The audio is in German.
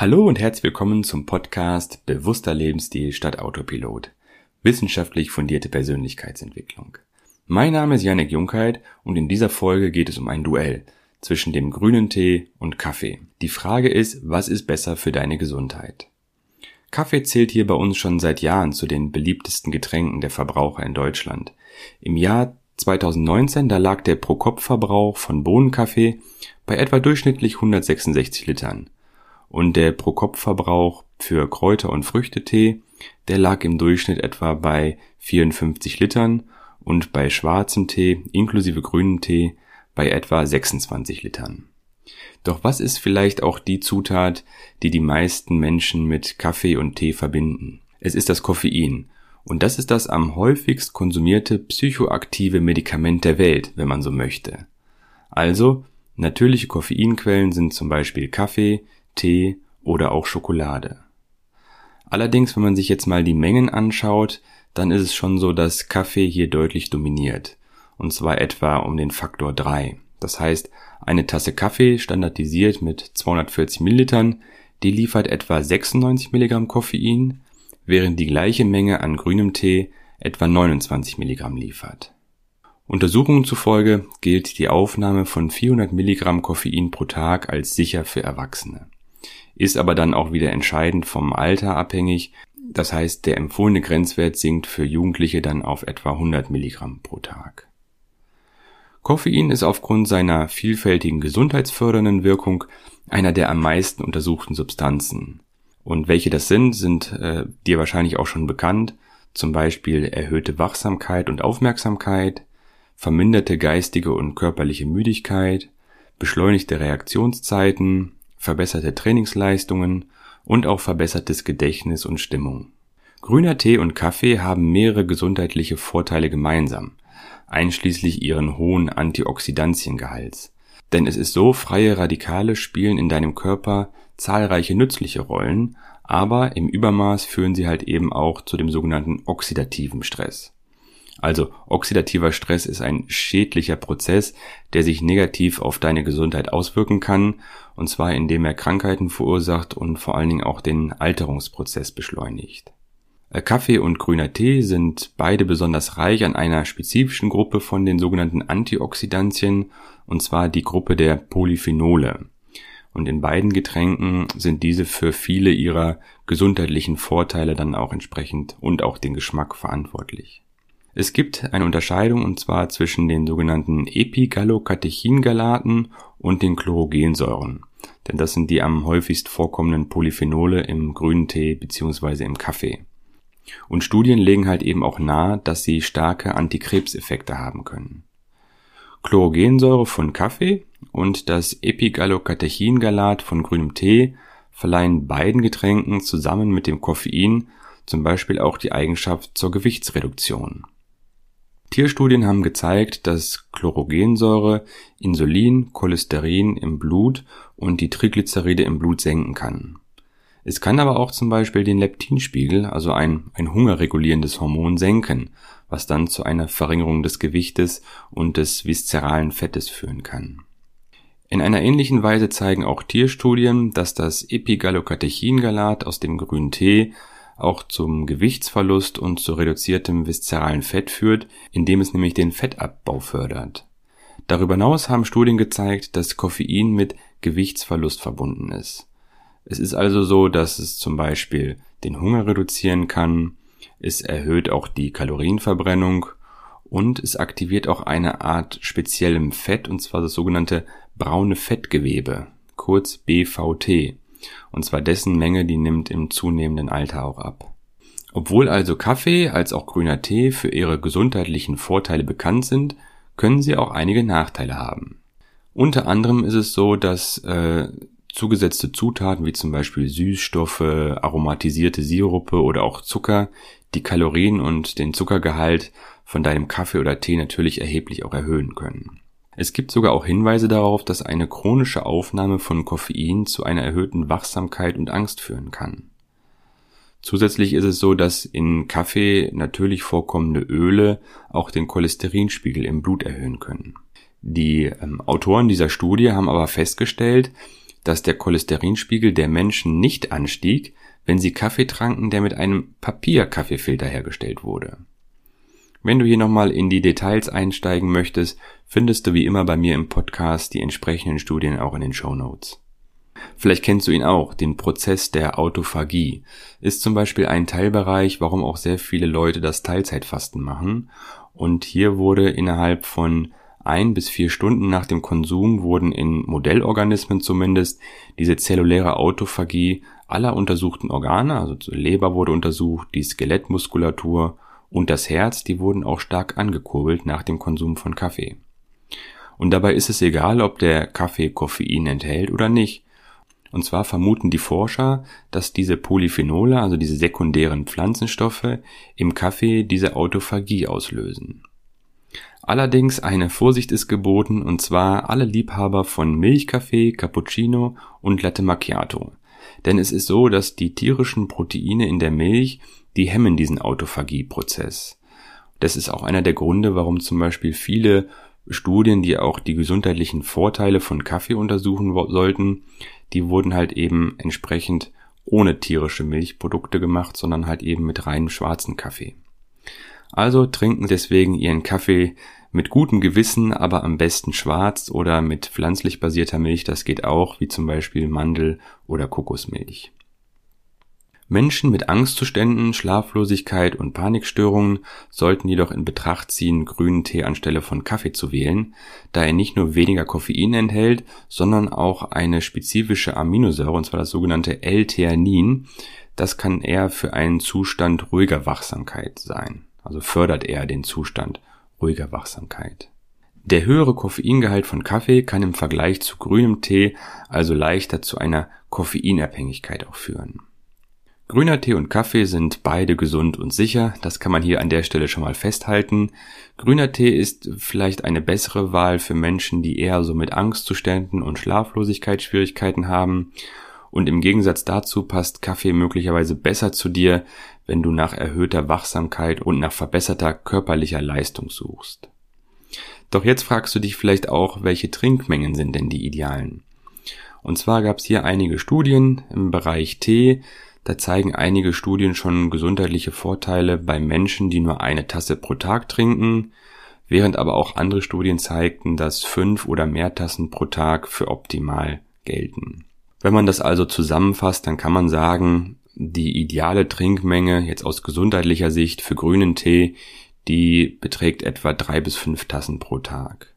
Hallo und herzlich willkommen zum Podcast Bewusster Lebensstil statt Autopilot. Wissenschaftlich fundierte Persönlichkeitsentwicklung. Mein Name ist Janek Junkheit und in dieser Folge geht es um ein Duell zwischen dem grünen Tee und Kaffee. Die Frage ist, was ist besser für deine Gesundheit? Kaffee zählt hier bei uns schon seit Jahren zu den beliebtesten Getränken der Verbraucher in Deutschland. Im Jahr 2019, da lag der Pro-Kopf-Verbrauch von Bohnenkaffee bei etwa durchschnittlich 166 Litern und der Pro-Kopf-Verbrauch für Kräuter- und Früchtetee, der lag im Durchschnitt etwa bei 54 Litern und bei schwarzem Tee inklusive grünem Tee bei etwa 26 Litern. Doch was ist vielleicht auch die Zutat, die die meisten Menschen mit Kaffee und Tee verbinden? Es ist das Koffein. Und das ist das am häufigst konsumierte psychoaktive Medikament der Welt, wenn man so möchte. Also, natürliche Koffeinquellen sind zum Beispiel Kaffee, Tee oder auch Schokolade. Allerdings, wenn man sich jetzt mal die Mengen anschaut, dann ist es schon so, dass Kaffee hier deutlich dominiert. Und zwar etwa um den Faktor 3. Das heißt, eine Tasse Kaffee standardisiert mit 240 Millilitern, die liefert etwa 96 Milligramm Koffein, während die gleiche Menge an grünem Tee etwa 29 Milligramm liefert. Untersuchungen zufolge gilt die Aufnahme von 400 Milligramm Koffein pro Tag als sicher für Erwachsene ist aber dann auch wieder entscheidend vom Alter abhängig. Das heißt, der empfohlene Grenzwert sinkt für Jugendliche dann auf etwa 100 Milligramm pro Tag. Koffein ist aufgrund seiner vielfältigen gesundheitsfördernden Wirkung einer der am meisten untersuchten Substanzen. Und welche das sind, sind äh, dir wahrscheinlich auch schon bekannt. Zum Beispiel erhöhte Wachsamkeit und Aufmerksamkeit, verminderte geistige und körperliche Müdigkeit, beschleunigte Reaktionszeiten, verbesserte Trainingsleistungen und auch verbessertes Gedächtnis und Stimmung. Grüner Tee und Kaffee haben mehrere gesundheitliche Vorteile gemeinsam, einschließlich ihren hohen Antioxidantiengehalts. Denn es ist so, freie Radikale spielen in deinem Körper zahlreiche nützliche Rollen, aber im Übermaß führen sie halt eben auch zu dem sogenannten oxidativen Stress. Also oxidativer Stress ist ein schädlicher Prozess, der sich negativ auf deine Gesundheit auswirken kann, und zwar indem er Krankheiten verursacht und vor allen Dingen auch den Alterungsprozess beschleunigt. Äh, Kaffee und grüner Tee sind beide besonders reich an einer spezifischen Gruppe von den sogenannten Antioxidantien, und zwar die Gruppe der Polyphenole. Und in beiden Getränken sind diese für viele ihrer gesundheitlichen Vorteile dann auch entsprechend und auch den Geschmack verantwortlich. Es gibt eine Unterscheidung und zwar zwischen den sogenannten Epigallocatechingalaten und den Chlorogensäuren. Denn das sind die am häufigst vorkommenden Polyphenole im grünen Tee bzw. im Kaffee. Und Studien legen halt eben auch nahe, dass sie starke Antikrebseffekte haben können. Chlorogensäure von Kaffee und das Epigallocatechingalat von grünem Tee verleihen beiden Getränken zusammen mit dem Koffein zum Beispiel auch die Eigenschaft zur Gewichtsreduktion. Tierstudien haben gezeigt, dass Chlorogensäure Insulin, Cholesterin im Blut und die Triglyceride im Blut senken kann. Es kann aber auch zum Beispiel den Leptinspiegel, also ein, ein hungerregulierendes Hormon, senken, was dann zu einer Verringerung des Gewichtes und des viszeralen Fettes führen kann. In einer ähnlichen Weise zeigen auch Tierstudien, dass das Epigallocatechingalat aus dem grünen Tee auch zum Gewichtsverlust und zu reduziertem viszeralen Fett führt, indem es nämlich den Fettabbau fördert. Darüber hinaus haben Studien gezeigt, dass Koffein mit Gewichtsverlust verbunden ist. Es ist also so, dass es zum Beispiel den Hunger reduzieren kann, es erhöht auch die Kalorienverbrennung und es aktiviert auch eine Art speziellem Fett, und zwar das sogenannte braune Fettgewebe, kurz BVT und zwar dessen Menge, die nimmt im zunehmenden Alter auch ab. Obwohl also Kaffee als auch grüner Tee für ihre gesundheitlichen Vorteile bekannt sind, können sie auch einige Nachteile haben. Unter anderem ist es so, dass äh, zugesetzte Zutaten wie zum Beispiel Süßstoffe, aromatisierte Sirupe oder auch Zucker die Kalorien und den Zuckergehalt von deinem Kaffee oder Tee natürlich erheblich auch erhöhen können. Es gibt sogar auch Hinweise darauf, dass eine chronische Aufnahme von Koffein zu einer erhöhten Wachsamkeit und Angst führen kann. Zusätzlich ist es so, dass in Kaffee natürlich vorkommende Öle auch den Cholesterinspiegel im Blut erhöhen können. Die ähm, Autoren dieser Studie haben aber festgestellt, dass der Cholesterinspiegel der Menschen nicht anstieg, wenn sie Kaffee tranken, der mit einem Papierkaffeefilter hergestellt wurde. Wenn du hier nochmal in die Details einsteigen möchtest, findest du wie immer bei mir im Podcast die entsprechenden Studien auch in den Show Notes. Vielleicht kennst du ihn auch, den Prozess der Autophagie. Ist zum Beispiel ein Teilbereich, warum auch sehr viele Leute das Teilzeitfasten machen. Und hier wurde innerhalb von ein bis vier Stunden nach dem Konsum wurden in Modellorganismen zumindest diese zelluläre Autophagie aller untersuchten Organe, also Leber wurde untersucht, die Skelettmuskulatur und das Herz, die wurden auch stark angekurbelt nach dem Konsum von Kaffee. Und dabei ist es egal, ob der Kaffee Koffein enthält oder nicht. Und zwar vermuten die Forscher, dass diese Polyphenole, also diese sekundären Pflanzenstoffe, im Kaffee diese Autophagie auslösen. Allerdings eine Vorsicht ist geboten, und zwar alle Liebhaber von Milchkaffee, Cappuccino und Latte Macchiato. Denn es ist so, dass die tierischen Proteine in der Milch, die hemmen diesen Autophagie-Prozess. Das ist auch einer der Gründe, warum zum Beispiel viele Studien, die auch die gesundheitlichen Vorteile von Kaffee untersuchen sollten, die wurden halt eben entsprechend ohne tierische Milchprodukte gemacht, sondern halt eben mit reinem schwarzen Kaffee. Also trinken deswegen ihren Kaffee mit gutem Gewissen, aber am besten schwarz oder mit pflanzlich basierter Milch, das geht auch, wie zum Beispiel Mandel- oder Kokosmilch. Menschen mit Angstzuständen, Schlaflosigkeit und Panikstörungen sollten jedoch in Betracht ziehen, grünen Tee anstelle von Kaffee zu wählen, da er nicht nur weniger Koffein enthält, sondern auch eine spezifische Aminosäure, und zwar das sogenannte L-Theanin. Das kann eher für einen Zustand ruhiger Wachsamkeit sein, also fördert er den Zustand ruhiger Wachsamkeit. Der höhere Koffeingehalt von Kaffee kann im Vergleich zu grünem Tee also leichter zu einer Koffeinabhängigkeit auch führen. Grüner Tee und Kaffee sind beide gesund und sicher, das kann man hier an der Stelle schon mal festhalten. Grüner Tee ist vielleicht eine bessere Wahl für Menschen, die eher so mit Angstzuständen und Schlaflosigkeitsschwierigkeiten haben. Und im Gegensatz dazu passt Kaffee möglicherweise besser zu dir, wenn du nach erhöhter Wachsamkeit und nach verbesserter körperlicher Leistung suchst. Doch jetzt fragst du dich vielleicht auch, welche Trinkmengen sind denn die idealen? Und zwar gab es hier einige Studien im Bereich Tee, da zeigen einige Studien schon gesundheitliche Vorteile bei Menschen, die nur eine Tasse pro Tag trinken, während aber auch andere Studien zeigten, dass fünf oder mehr Tassen pro Tag für optimal gelten. Wenn man das also zusammenfasst, dann kann man sagen, die ideale Trinkmenge jetzt aus gesundheitlicher Sicht für grünen Tee, die beträgt etwa drei bis fünf Tassen pro Tag.